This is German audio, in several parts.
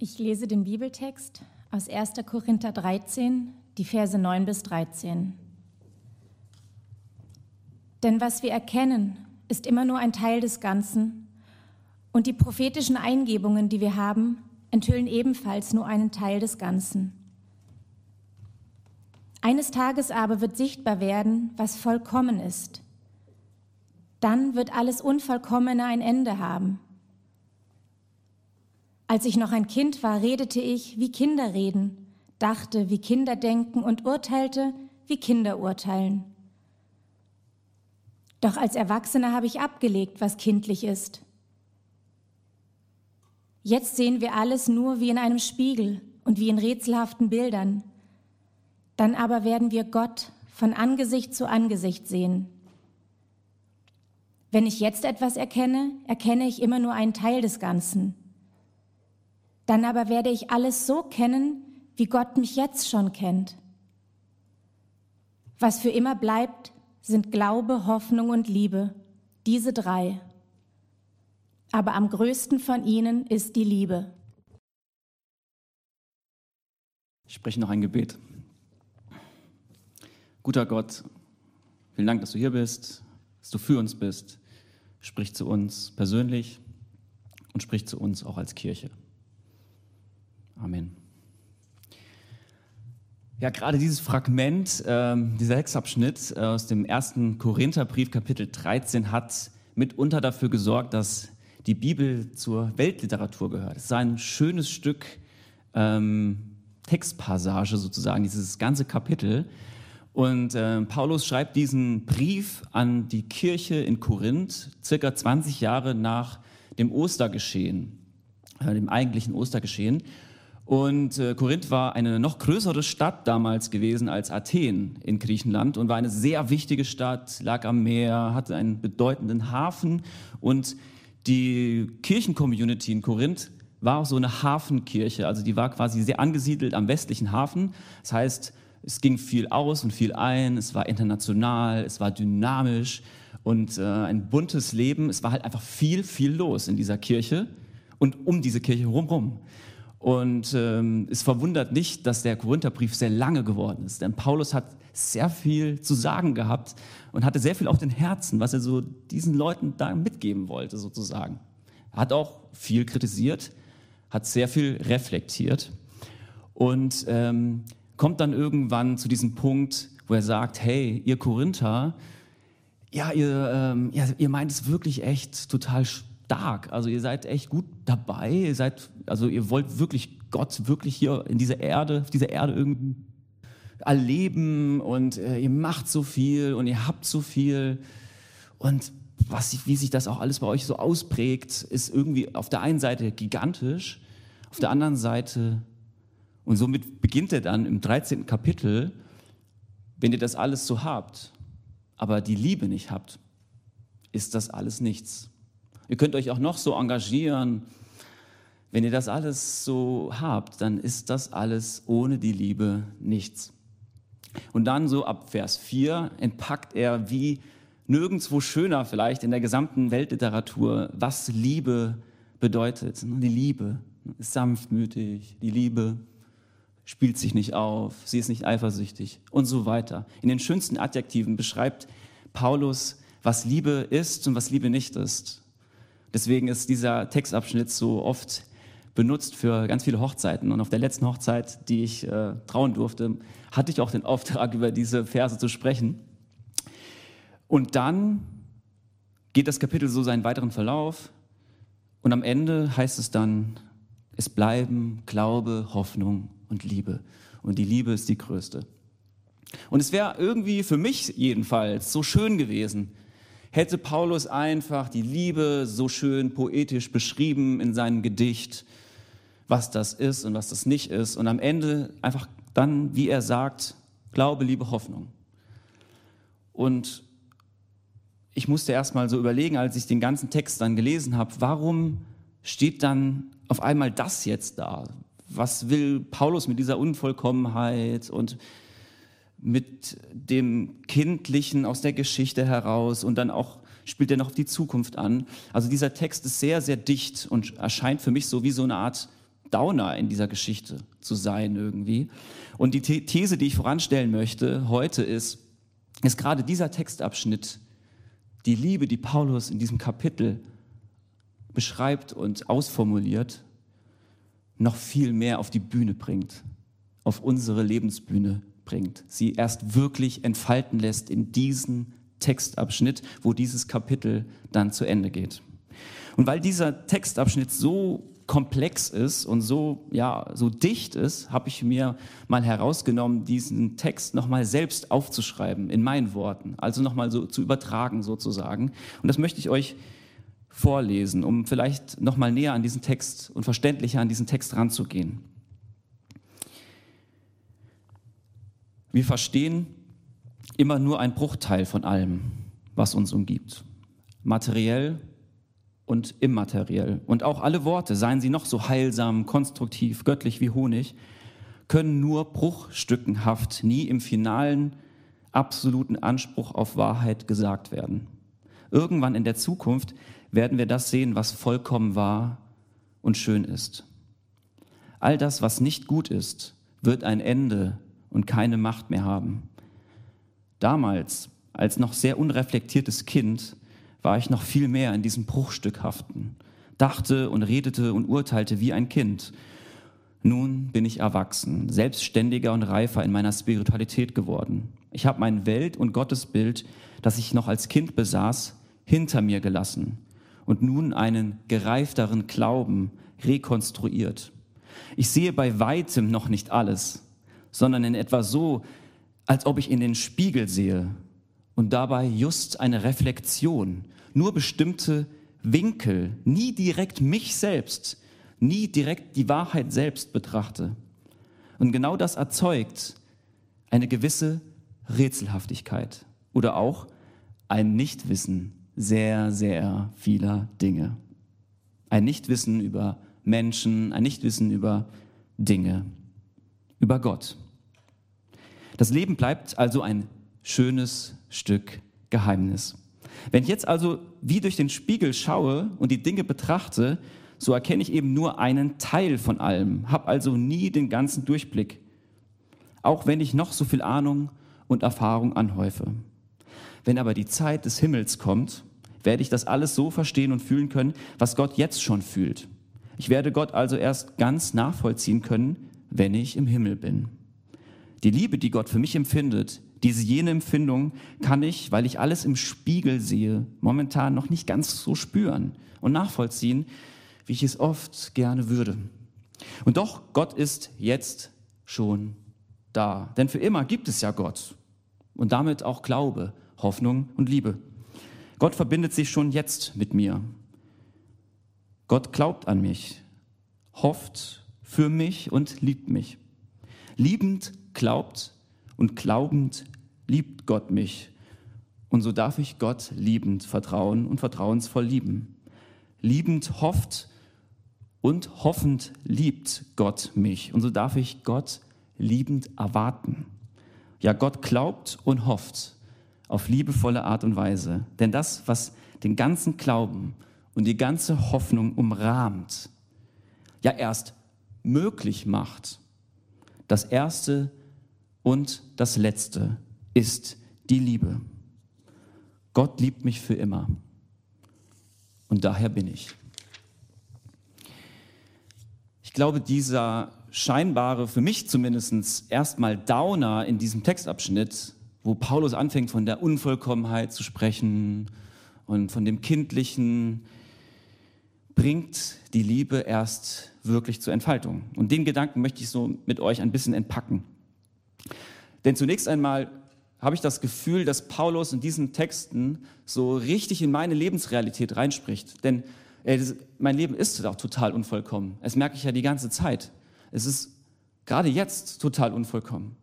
Ich lese den Bibeltext aus 1. Korinther 13, die Verse 9 bis 13. Denn was wir erkennen, ist immer nur ein Teil des Ganzen, und die prophetischen Eingebungen, die wir haben, enthüllen ebenfalls nur einen Teil des Ganzen. Eines Tages aber wird sichtbar werden, was vollkommen ist. Dann wird alles Unvollkommene ein Ende haben. Als ich noch ein Kind war, redete ich, wie Kinder reden, dachte, wie Kinder denken und urteilte, wie Kinder urteilen. Doch als Erwachsene habe ich abgelegt, was kindlich ist. Jetzt sehen wir alles nur wie in einem Spiegel und wie in rätselhaften Bildern. Dann aber werden wir Gott von Angesicht zu Angesicht sehen. Wenn ich jetzt etwas erkenne, erkenne ich immer nur einen Teil des Ganzen. Dann aber werde ich alles so kennen, wie Gott mich jetzt schon kennt. Was für immer bleibt, sind Glaube, Hoffnung und Liebe, diese drei. Aber am größten von ihnen ist die Liebe. Ich spreche noch ein Gebet. Guter Gott, vielen Dank, dass du hier bist, dass du für uns bist. Sprich zu uns persönlich und sprich zu uns auch als Kirche. Amen. Ja, gerade dieses Fragment, äh, dieser Textabschnitt äh, aus dem ersten Korintherbrief, Kapitel 13, hat mitunter dafür gesorgt, dass die Bibel zur Weltliteratur gehört. Es ist ein schönes Stück ähm, Textpassage sozusagen, dieses ganze Kapitel. Und äh, Paulus schreibt diesen Brief an die Kirche in Korinth, circa 20 Jahre nach dem Ostergeschehen, äh, dem eigentlichen Ostergeschehen. Und äh, Korinth war eine noch größere Stadt damals gewesen als Athen in Griechenland und war eine sehr wichtige Stadt, lag am Meer, hatte einen bedeutenden Hafen und die Kirchencommunity in Korinth war auch so eine Hafenkirche, also die war quasi sehr angesiedelt am westlichen Hafen. Das heißt, es ging viel aus und viel ein, es war international, es war dynamisch und äh, ein buntes Leben. Es war halt einfach viel, viel los in dieser Kirche und um diese Kirche herum. Und ähm, es verwundert nicht, dass der Korintherbrief sehr lange geworden ist, denn Paulus hat sehr viel zu sagen gehabt und hatte sehr viel auf den Herzen, was er so diesen Leuten da mitgeben wollte, sozusagen. Er hat auch viel kritisiert, hat sehr viel reflektiert und ähm, kommt dann irgendwann zu diesem Punkt, wo er sagt, hey, ihr Korinther, ja, ihr, ähm, ja, ihr meint es wirklich echt total stark. Also ihr seid echt gut dabei. Ihr seid, also ihr wollt wirklich Gott wirklich hier in dieser Erde, auf dieser Erde irgendwie erleben und äh, ihr macht so viel und ihr habt so viel und was, wie sich das auch alles bei euch so ausprägt, ist irgendwie auf der einen Seite gigantisch, auf der anderen Seite und somit beginnt er dann im 13. Kapitel, wenn ihr das alles so habt, aber die Liebe nicht habt, ist das alles nichts. Ihr könnt euch auch noch so engagieren. Wenn ihr das alles so habt, dann ist das alles ohne die Liebe nichts. Und dann so ab Vers 4 entpackt er wie nirgendwo schöner vielleicht in der gesamten Weltliteratur, was Liebe bedeutet. Die Liebe ist sanftmütig, die Liebe spielt sich nicht auf, sie ist nicht eifersüchtig und so weiter. In den schönsten Adjektiven beschreibt Paulus, was Liebe ist und was Liebe nicht ist. Deswegen ist dieser Textabschnitt so oft benutzt für ganz viele Hochzeiten. Und auf der letzten Hochzeit, die ich äh, trauen durfte, hatte ich auch den Auftrag, über diese Verse zu sprechen. Und dann geht das Kapitel so seinen weiteren Verlauf. Und am Ende heißt es dann, es bleiben Glaube, Hoffnung und Liebe. Und die Liebe ist die größte. Und es wäre irgendwie für mich jedenfalls so schön gewesen, hätte Paulus einfach die Liebe so schön poetisch beschrieben in seinem Gedicht, was das ist und was das nicht ist. Und am Ende einfach dann, wie er sagt, Glaube, Liebe, Hoffnung. Und ich musste erst mal so überlegen, als ich den ganzen Text dann gelesen habe, warum steht dann auf einmal das jetzt da? Was will Paulus mit dieser Unvollkommenheit und mit dem Kindlichen aus der Geschichte heraus und dann auch spielt er noch auf die Zukunft an. Also dieser Text ist sehr, sehr dicht und erscheint für mich so wie so eine Art Downer in dieser Geschichte zu sein irgendwie. Und die These, die ich voranstellen möchte heute ist, ist gerade dieser Textabschnitt die Liebe, die Paulus in diesem Kapitel beschreibt und ausformuliert, noch viel mehr auf die Bühne bringt, auf unsere Lebensbühne bringt, sie erst wirklich entfalten lässt in diesem Textabschnitt, wo dieses Kapitel dann zu Ende geht. Und weil dieser Textabschnitt so komplex ist und so, ja, so dicht ist, habe ich mir mal herausgenommen, diesen Text nochmal selbst aufzuschreiben in meinen Worten, also nochmal so zu übertragen sozusagen. Und das möchte ich euch vorlesen, um vielleicht nochmal näher an diesen Text und verständlicher an diesen Text ranzugehen. Wir verstehen immer nur ein Bruchteil von allem, was uns umgibt. Materiell und immateriell. Und auch alle Worte, seien sie noch so heilsam, konstruktiv, göttlich wie Honig, können nur bruchstückenhaft, nie im finalen, absoluten Anspruch auf Wahrheit gesagt werden. Irgendwann in der Zukunft werden wir das sehen, was vollkommen wahr und schön ist. All das, was nicht gut ist, wird ein Ende und keine Macht mehr haben. Damals, als noch sehr unreflektiertes Kind, war ich noch viel mehr in diesem Bruchstückhaften, dachte und redete und urteilte wie ein Kind. Nun bin ich erwachsen, selbstständiger und reifer in meiner Spiritualität geworden. Ich habe mein Welt- und Gottesbild, das ich noch als Kind besaß, hinter mir gelassen und nun einen gereifteren Glauben rekonstruiert. Ich sehe bei weitem noch nicht alles, sondern in etwa so, als ob ich in den Spiegel sehe und dabei just eine Reflexion, nur bestimmte Winkel, nie direkt mich selbst, nie direkt die Wahrheit selbst betrachte. Und genau das erzeugt eine gewisse Rätselhaftigkeit oder auch ein Nichtwissen sehr, sehr vieler Dinge. Ein Nichtwissen über Menschen, ein Nichtwissen über Dinge über Gott. Das Leben bleibt also ein schönes Stück Geheimnis. Wenn ich jetzt also wie durch den Spiegel schaue und die Dinge betrachte, so erkenne ich eben nur einen Teil von allem, habe also nie den ganzen Durchblick, auch wenn ich noch so viel Ahnung und Erfahrung anhäufe. Wenn aber die Zeit des Himmels kommt, werde ich das alles so verstehen und fühlen können, was Gott jetzt schon fühlt. Ich werde Gott also erst ganz nachvollziehen können, wenn ich im Himmel bin. Die Liebe, die Gott für mich empfindet, diese jene Empfindung kann ich, weil ich alles im Spiegel sehe, momentan noch nicht ganz so spüren und nachvollziehen, wie ich es oft gerne würde. Und doch, Gott ist jetzt schon da. Denn für immer gibt es ja Gott und damit auch Glaube, Hoffnung und Liebe. Gott verbindet sich schon jetzt mit mir. Gott glaubt an mich, hofft für mich und liebt mich. Liebend glaubt und glaubend liebt Gott mich. Und so darf ich Gott liebend vertrauen und vertrauensvoll lieben. Liebend hofft und hoffend liebt Gott mich. Und so darf ich Gott liebend erwarten. Ja, Gott glaubt und hofft auf liebevolle Art und Weise. Denn das, was den ganzen Glauben und die ganze Hoffnung umrahmt, ja erst möglich macht. Das Erste und das Letzte ist die Liebe. Gott liebt mich für immer. Und daher bin ich. Ich glaube, dieser scheinbare, für mich zumindest erstmal Downer in diesem Textabschnitt, wo Paulus anfängt von der Unvollkommenheit zu sprechen und von dem Kindlichen, bringt die Liebe erst wirklich zur Entfaltung. Und den Gedanken möchte ich so mit euch ein bisschen entpacken. Denn zunächst einmal habe ich das Gefühl, dass Paulus in diesen Texten so richtig in meine Lebensrealität reinspricht. Denn äh, mein Leben ist auch total unvollkommen. Das merke ich ja die ganze Zeit. Es ist gerade jetzt total unvollkommen.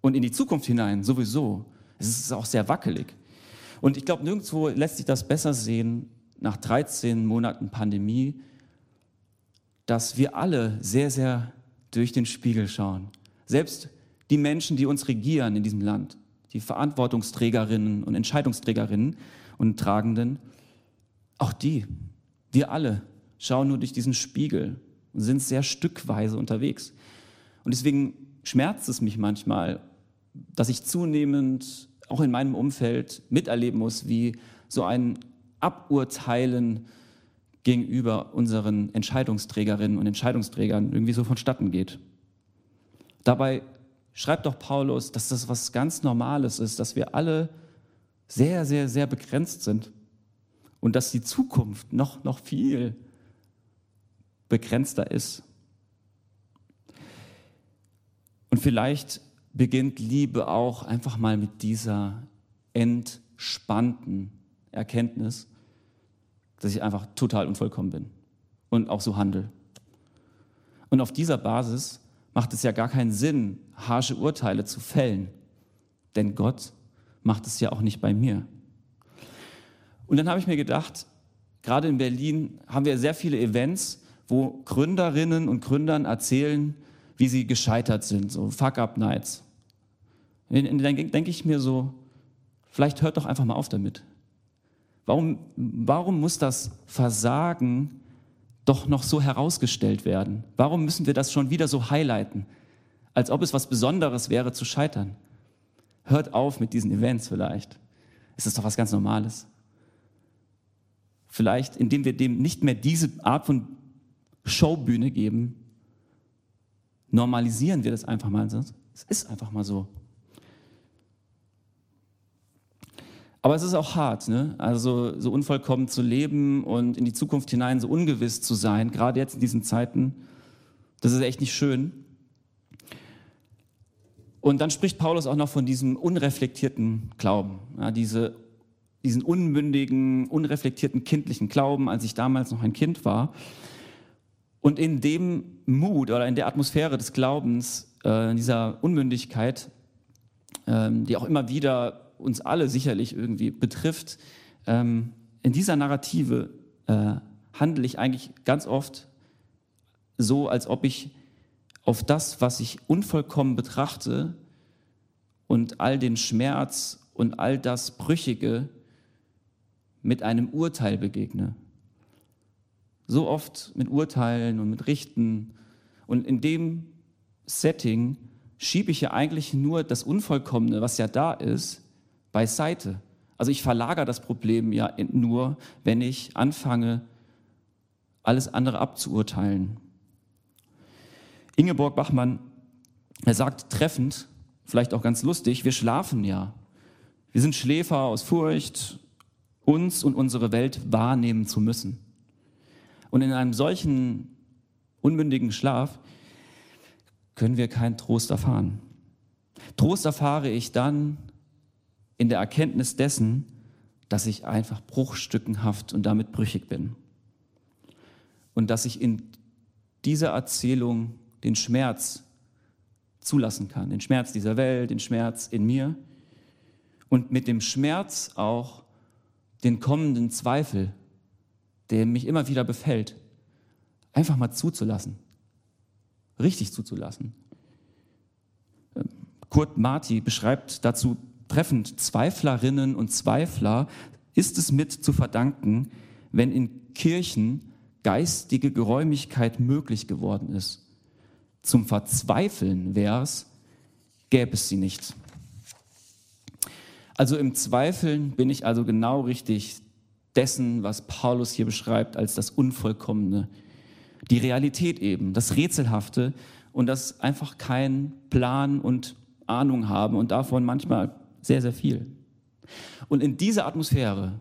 Und in die Zukunft hinein sowieso. Es ist auch sehr wackelig. Und ich glaube, nirgendwo lässt sich das besser sehen nach 13 Monaten Pandemie, dass wir alle sehr, sehr durch den Spiegel schauen. Selbst die Menschen, die uns regieren in diesem Land, die Verantwortungsträgerinnen und Entscheidungsträgerinnen und Tragenden, auch die, wir alle schauen nur durch diesen Spiegel und sind sehr stückweise unterwegs. Und deswegen schmerzt es mich manchmal, dass ich zunehmend auch in meinem Umfeld miterleben muss, wie so ein Aburteilen gegenüber unseren Entscheidungsträgerinnen und Entscheidungsträgern irgendwie so vonstatten geht. Dabei schreibt doch Paulus, dass das was ganz Normales ist, dass wir alle sehr, sehr, sehr begrenzt sind und dass die Zukunft noch, noch viel begrenzter ist. Und vielleicht beginnt Liebe auch einfach mal mit dieser entspannten Erkenntnis, dass ich einfach total unvollkommen bin und auch so handle. Und auf dieser Basis macht es ja gar keinen Sinn, harsche Urteile zu fällen, denn Gott macht es ja auch nicht bei mir. Und dann habe ich mir gedacht, gerade in Berlin haben wir sehr viele Events, wo Gründerinnen und Gründern erzählen, wie sie gescheitert sind, so Fuck-up-Nights. Dann denke ich mir so, vielleicht hört doch einfach mal auf damit. Warum, warum muss das Versagen doch noch so herausgestellt werden? Warum müssen wir das schon wieder so highlighten, als ob es was Besonderes wäre zu scheitern? Hört auf mit diesen Events vielleicht. Es ist doch was ganz Normales. Vielleicht, indem wir dem nicht mehr diese Art von Showbühne geben, normalisieren wir das einfach mal. Es ist einfach mal so. Aber es ist auch hart, ne? also so unvollkommen zu leben und in die Zukunft hinein so ungewiss zu sein, gerade jetzt in diesen Zeiten. Das ist echt nicht schön. Und dann spricht Paulus auch noch von diesem unreflektierten Glauben, ja, diese, diesen unmündigen, unreflektierten kindlichen Glauben, als ich damals noch ein Kind war. Und in dem Mut oder in der Atmosphäre des Glaubens, äh, in dieser Unmündigkeit, äh, die auch immer wieder uns alle sicherlich irgendwie betrifft, ähm, in dieser Narrative äh, handle ich eigentlich ganz oft so, als ob ich auf das, was ich unvollkommen betrachte und all den Schmerz und all das Brüchige mit einem Urteil begegne. So oft mit Urteilen und mit Richten. Und in dem Setting schiebe ich ja eigentlich nur das Unvollkommene, was ja da ist, beiseite. Also ich verlagere das Problem ja nur, wenn ich anfange, alles andere abzuurteilen. Ingeborg Bachmann, er sagt treffend, vielleicht auch ganz lustig, wir schlafen ja. Wir sind Schläfer aus Furcht, uns und unsere Welt wahrnehmen zu müssen. Und in einem solchen unmündigen Schlaf können wir keinen Trost erfahren. Trost erfahre ich dann, in der Erkenntnis dessen, dass ich einfach bruchstückenhaft und damit brüchig bin. Und dass ich in dieser Erzählung den Schmerz zulassen kann, den Schmerz dieser Welt, den Schmerz in mir und mit dem Schmerz auch den kommenden Zweifel, der mich immer wieder befällt, einfach mal zuzulassen, richtig zuzulassen. Kurt Marti beschreibt dazu treffend Zweiflerinnen und Zweifler ist es mit zu verdanken, wenn in Kirchen geistige Geräumigkeit möglich geworden ist. Zum Verzweifeln wäre es, gäbe es sie nicht. Also im Zweifeln bin ich also genau richtig dessen, was Paulus hier beschreibt als das Unvollkommene. Die Realität eben, das Rätselhafte und das einfach keinen Plan und Ahnung haben und davon manchmal sehr, sehr viel. Und in dieser Atmosphäre,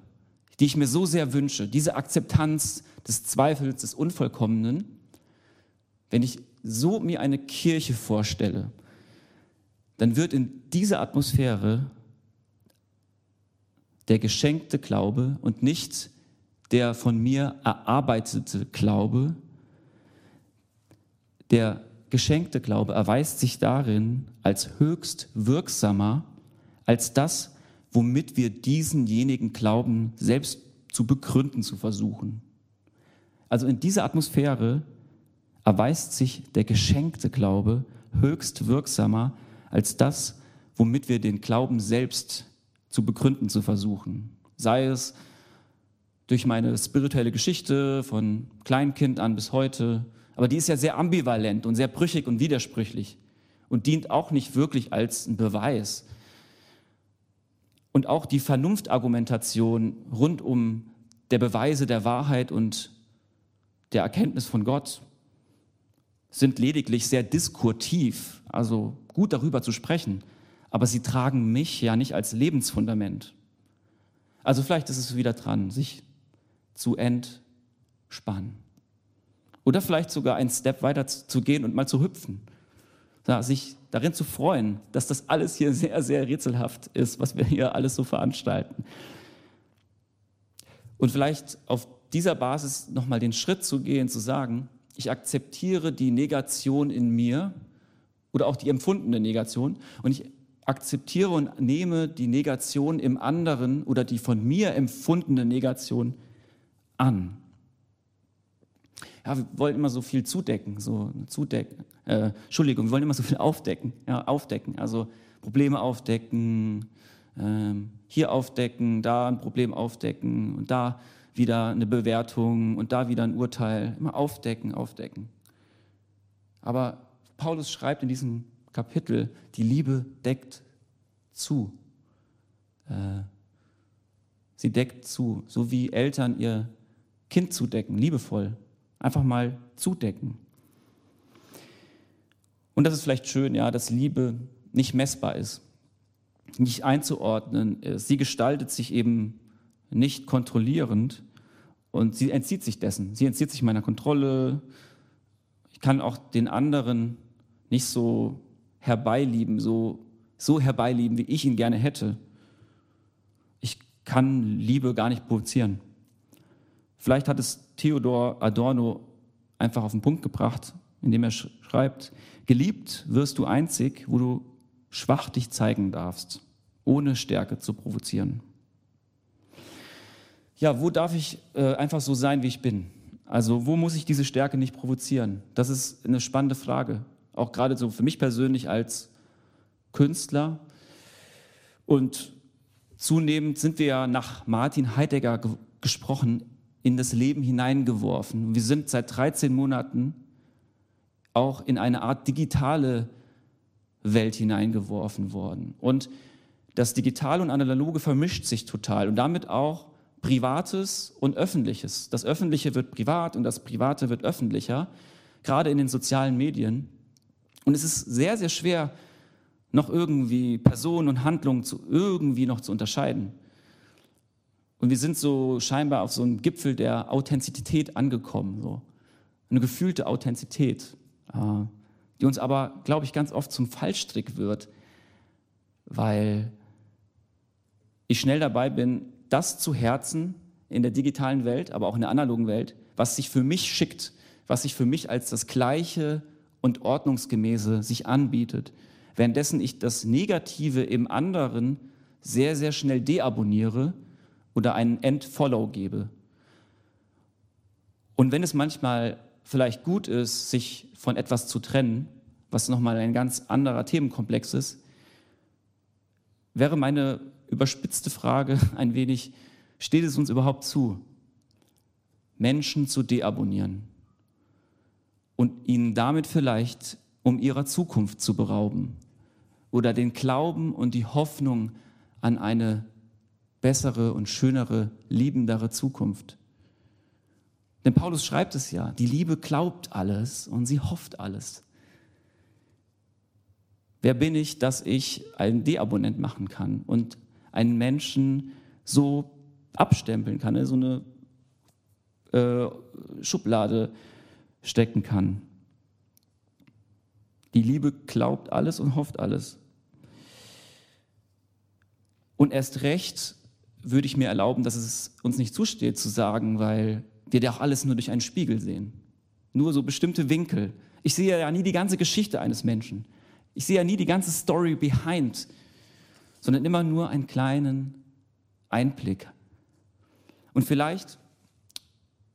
die ich mir so sehr wünsche, diese Akzeptanz des Zweifels, des Unvollkommenen, wenn ich so mir eine Kirche vorstelle, dann wird in dieser Atmosphäre der geschenkte Glaube und nicht der von mir erarbeitete Glaube, der geschenkte Glaube erweist sich darin als höchst wirksamer als das, womit wir diesenjenigen Glauben selbst zu begründen zu versuchen. Also in dieser Atmosphäre erweist sich der geschenkte Glaube höchst wirksamer als das, womit wir den Glauben selbst zu begründen zu versuchen. Sei es durch meine spirituelle Geschichte von Kleinkind an bis heute, Aber die ist ja sehr ambivalent und sehr brüchig und widersprüchlich und dient auch nicht wirklich als ein Beweis. Und auch die Vernunftargumentation rund um der Beweise der Wahrheit und der Erkenntnis von Gott sind lediglich sehr diskurtiv, also gut darüber zu sprechen, aber sie tragen mich ja nicht als Lebensfundament. Also vielleicht ist es wieder dran, sich zu entspannen. Oder vielleicht sogar einen Step weiter zu gehen und mal zu hüpfen. Ja, sich darin zu freuen, dass das alles hier sehr, sehr rätselhaft ist, was wir hier alles so veranstalten. Und vielleicht auf dieser Basis nochmal den Schritt zu gehen, zu sagen, ich akzeptiere die Negation in mir oder auch die empfundene Negation und ich akzeptiere und nehme die Negation im anderen oder die von mir empfundene Negation an. Ja, wir wollen immer so viel zudecken, so zudecken. Äh, Entschuldigung, wir wollen immer so viel aufdecken, ja, aufdecken. Also Probleme aufdecken, ähm, hier aufdecken, da ein Problem aufdecken und da wieder eine Bewertung und da wieder ein Urteil. Immer aufdecken, aufdecken. Aber Paulus schreibt in diesem Kapitel, die Liebe deckt zu. Äh, sie deckt zu, so wie Eltern ihr Kind zudecken, liebevoll. Einfach mal zudecken. Und das ist vielleicht schön, ja, dass Liebe nicht messbar ist, nicht einzuordnen ist. Sie gestaltet sich eben nicht kontrollierend und sie entzieht sich dessen. Sie entzieht sich meiner Kontrolle. Ich kann auch den anderen nicht so herbeilieben, so, so herbeilieben, wie ich ihn gerne hätte. Ich kann Liebe gar nicht provozieren. Vielleicht hat es Theodor Adorno einfach auf den Punkt gebracht, indem er schreibt, geliebt wirst du einzig, wo du schwach dich zeigen darfst, ohne Stärke zu provozieren. Ja, wo darf ich äh, einfach so sein, wie ich bin? Also wo muss ich diese Stärke nicht provozieren? Das ist eine spannende Frage, auch gerade so für mich persönlich als Künstler. Und zunehmend sind wir ja nach Martin Heidegger ge gesprochen in das Leben hineingeworfen. Wir sind seit 13 Monaten auch in eine Art digitale Welt hineingeworfen worden. Und das Digitale und Analoge vermischt sich total und damit auch Privates und Öffentliches. Das Öffentliche wird privat und das Private wird öffentlicher, gerade in den sozialen Medien. Und es ist sehr, sehr schwer, noch irgendwie Personen und Handlungen zu, irgendwie noch zu unterscheiden. Und wir sind so scheinbar auf so einem Gipfel der Authentizität angekommen, so. Eine gefühlte Authentizität, äh, die uns aber, glaube ich, ganz oft zum Fallstrick wird, weil ich schnell dabei bin, das zu Herzen in der digitalen Welt, aber auch in der analogen Welt, was sich für mich schickt, was sich für mich als das Gleiche und Ordnungsgemäße sich anbietet, währenddessen ich das Negative im anderen sehr, sehr schnell deabonniere oder einen End-Follow gebe. Und wenn es manchmal vielleicht gut ist, sich von etwas zu trennen, was nochmal ein ganz anderer Themenkomplex ist, wäre meine überspitzte Frage ein wenig, steht es uns überhaupt zu, Menschen zu deabonnieren und ihnen damit vielleicht um ihrer Zukunft zu berauben oder den Glauben und die Hoffnung an eine bessere und schönere, liebendere Zukunft. Denn Paulus schreibt es ja, die Liebe glaubt alles und sie hofft alles. Wer bin ich, dass ich einen Deabonnent machen kann und einen Menschen so abstempeln kann, so eine äh, Schublade stecken kann? Die Liebe glaubt alles und hofft alles. Und erst recht würde ich mir erlauben, dass es uns nicht zusteht zu sagen, weil wir ja auch alles nur durch einen Spiegel sehen. Nur so bestimmte Winkel. Ich sehe ja nie die ganze Geschichte eines Menschen. Ich sehe ja nie die ganze Story behind, sondern immer nur einen kleinen Einblick. Und vielleicht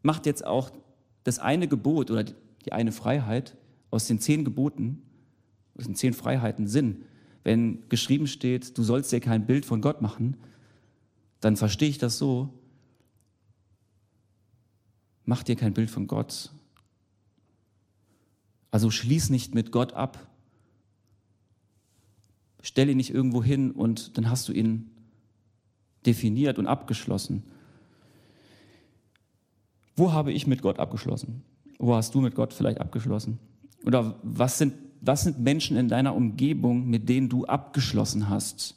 macht jetzt auch das eine Gebot oder die eine Freiheit aus den zehn Geboten, aus den zehn Freiheiten Sinn. Wenn geschrieben steht, du sollst dir kein Bild von Gott machen, dann verstehe ich das so, mach dir kein Bild von Gott. Also schließ nicht mit Gott ab. Stell ihn nicht irgendwo hin und dann hast du ihn definiert und abgeschlossen. Wo habe ich mit Gott abgeschlossen? Wo hast du mit Gott vielleicht abgeschlossen? Oder was sind, was sind Menschen in deiner Umgebung, mit denen du abgeschlossen hast?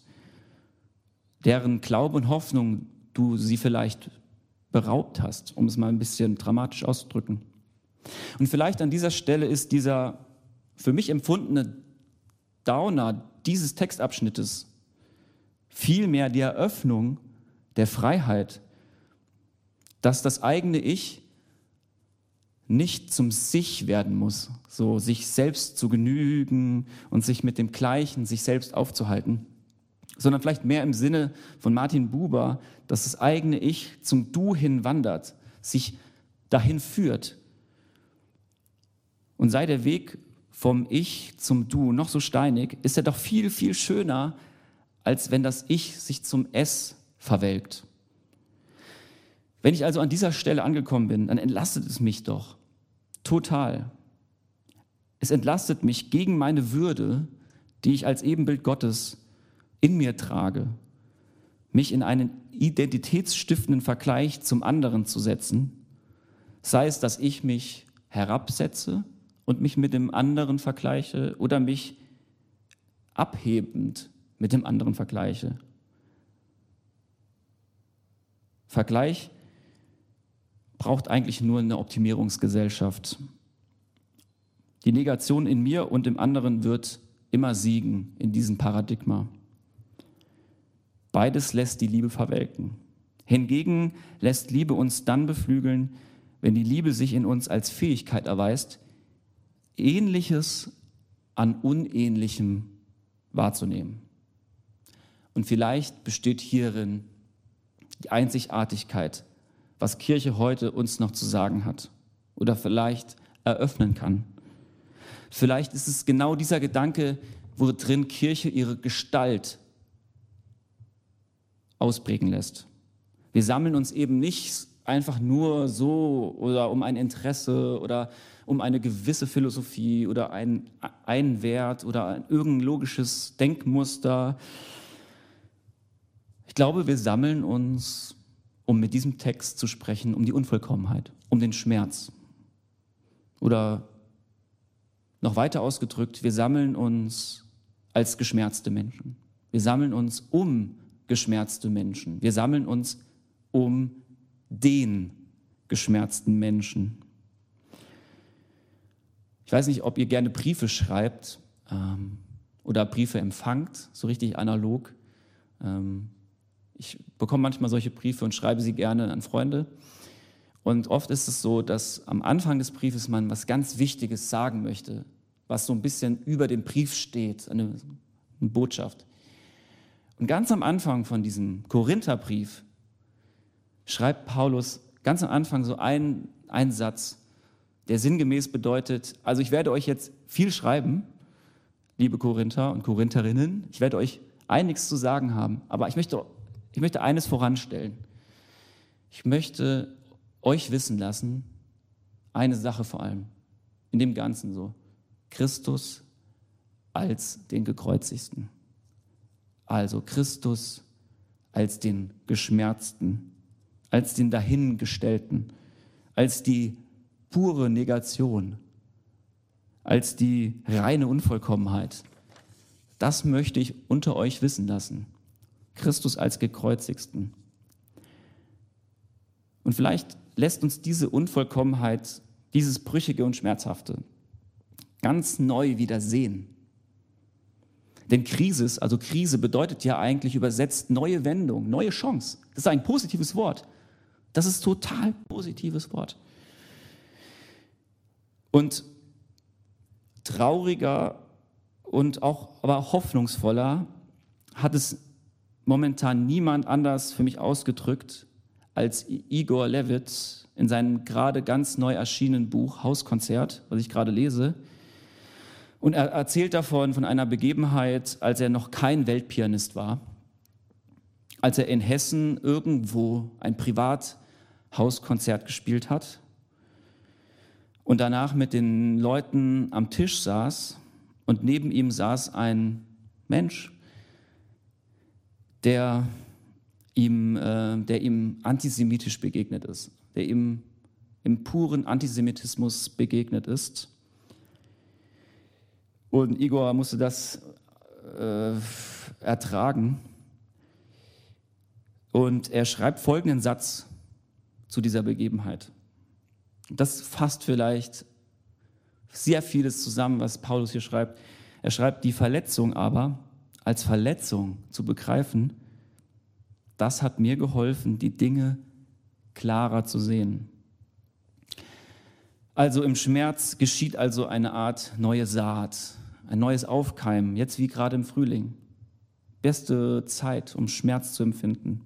Deren Glaube und Hoffnung du sie vielleicht beraubt hast, um es mal ein bisschen dramatisch auszudrücken. Und vielleicht an dieser Stelle ist dieser für mich empfundene Downer dieses Textabschnittes vielmehr die Eröffnung der Freiheit, dass das eigene Ich nicht zum Sich werden muss, so sich selbst zu genügen und sich mit dem Gleichen, sich selbst aufzuhalten, sondern vielleicht mehr im Sinne von Martin Buber, dass das eigene Ich zum Du hin wandert, sich dahin führt. Und sei der Weg vom Ich zum Du noch so steinig, ist er doch viel, viel schöner, als wenn das Ich sich zum Es verwelkt. Wenn ich also an dieser Stelle angekommen bin, dann entlastet es mich doch total. Es entlastet mich gegen meine Würde, die ich als Ebenbild Gottes in mir trage, mich in einen identitätsstiftenden Vergleich zum anderen zu setzen, sei es, dass ich mich herabsetze und mich mit dem anderen vergleiche oder mich abhebend mit dem anderen vergleiche. Vergleich braucht eigentlich nur eine Optimierungsgesellschaft. Die Negation in mir und im anderen wird immer siegen in diesem Paradigma. Beides lässt die Liebe verwelken. Hingegen lässt Liebe uns dann beflügeln, wenn die Liebe sich in uns als Fähigkeit erweist, Ähnliches an Unähnlichem wahrzunehmen. Und vielleicht besteht hierin die Einzigartigkeit, was Kirche heute uns noch zu sagen hat oder vielleicht eröffnen kann. Vielleicht ist es genau dieser Gedanke, worin Kirche ihre Gestalt ausprägen lässt. Wir sammeln uns eben nicht einfach nur so oder um ein Interesse oder um eine gewisse Philosophie oder einen, einen Wert oder ein irgendein logisches Denkmuster. Ich glaube, wir sammeln uns, um mit diesem Text zu sprechen, um die Unvollkommenheit, um den Schmerz. Oder noch weiter ausgedrückt, wir sammeln uns als geschmerzte Menschen. Wir sammeln uns um geschmerzte Menschen. Wir sammeln uns um den geschmerzten Menschen. Ich weiß nicht, ob ihr gerne Briefe schreibt ähm, oder Briefe empfangt, so richtig analog. Ähm, ich bekomme manchmal solche Briefe und schreibe sie gerne an Freunde. Und oft ist es so, dass am Anfang des Briefes man was ganz Wichtiges sagen möchte, was so ein bisschen über dem Brief steht, eine, eine Botschaft. Und ganz am Anfang von diesem Korintherbrief schreibt Paulus ganz am Anfang so einen, einen Satz, der sinngemäß bedeutet, also ich werde euch jetzt viel schreiben, liebe Korinther und Korintherinnen, ich werde euch einiges zu sagen haben, aber ich möchte, ich möchte eines voranstellen. Ich möchte euch wissen lassen, eine Sache vor allem, in dem Ganzen so, Christus als den gekreuzigsten. Also Christus als den geschmerzten, als den dahingestellten, als die pure Negation, als die reine Unvollkommenheit. Das möchte ich unter euch wissen lassen. Christus als gekreuzigsten. Und vielleicht lässt uns diese Unvollkommenheit, dieses Brüchige und Schmerzhafte ganz neu wieder sehen. Denn Krise, also Krise bedeutet ja eigentlich übersetzt neue Wendung, neue Chance. Das ist ein positives Wort. Das ist total positives Wort. Und trauriger und auch aber hoffnungsvoller hat es momentan niemand anders für mich ausgedrückt als Igor Levit in seinem gerade ganz neu erschienenen Buch Hauskonzert, was ich gerade lese. Und er erzählt davon von einer Begebenheit, als er noch kein Weltpianist war, als er in Hessen irgendwo ein Privathauskonzert gespielt hat und danach mit den Leuten am Tisch saß und neben ihm saß ein Mensch, der ihm, äh, der ihm antisemitisch begegnet ist, der ihm im puren Antisemitismus begegnet ist. Und Igor musste das äh, ertragen. Und er schreibt folgenden Satz zu dieser Begebenheit. Das fasst vielleicht sehr vieles zusammen, was Paulus hier schreibt. Er schreibt, die Verletzung aber als Verletzung zu begreifen, das hat mir geholfen, die Dinge klarer zu sehen. Also im Schmerz geschieht also eine Art neue Saat, ein neues Aufkeimen, jetzt wie gerade im Frühling. Beste Zeit, um Schmerz zu empfinden,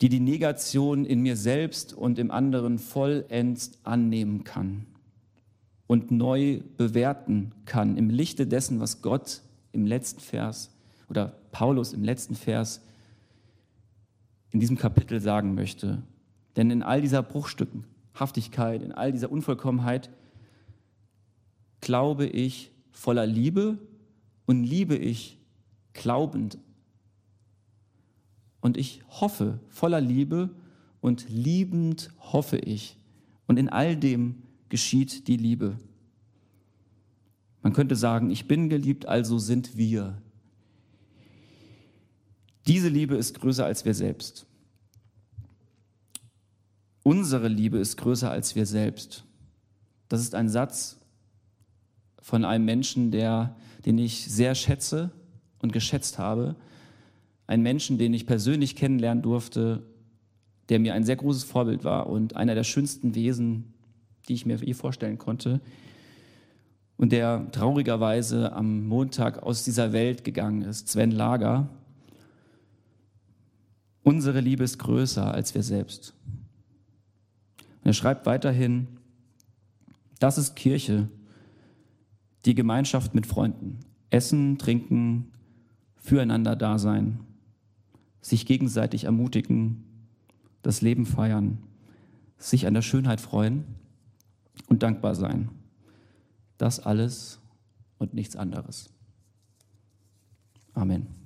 die die Negation in mir selbst und im anderen vollends annehmen kann und neu bewerten kann im Lichte dessen, was Gott im letzten Vers oder Paulus im letzten Vers in diesem Kapitel sagen möchte. Denn in all dieser Bruchstücken, Haftigkeit, in all dieser Unvollkommenheit, glaube ich voller Liebe und liebe ich glaubend. Und ich hoffe voller Liebe und liebend hoffe ich. Und in all dem geschieht die Liebe. Man könnte sagen, ich bin geliebt, also sind wir. Diese Liebe ist größer als wir selbst. Unsere Liebe ist größer als wir selbst. Das ist ein Satz von einem Menschen, der, den ich sehr schätze und geschätzt habe. Ein Menschen, den ich persönlich kennenlernen durfte, der mir ein sehr großes Vorbild war und einer der schönsten Wesen, die ich mir je vorstellen konnte. Und der traurigerweise am Montag aus dieser Welt gegangen ist, Sven Lager. Unsere Liebe ist größer als wir selbst. Und er schreibt weiterhin, das ist Kirche, die Gemeinschaft mit Freunden. Essen, trinken, füreinander da sein, sich gegenseitig ermutigen, das Leben feiern, sich an der Schönheit freuen und dankbar sein. Das alles und nichts anderes. Amen.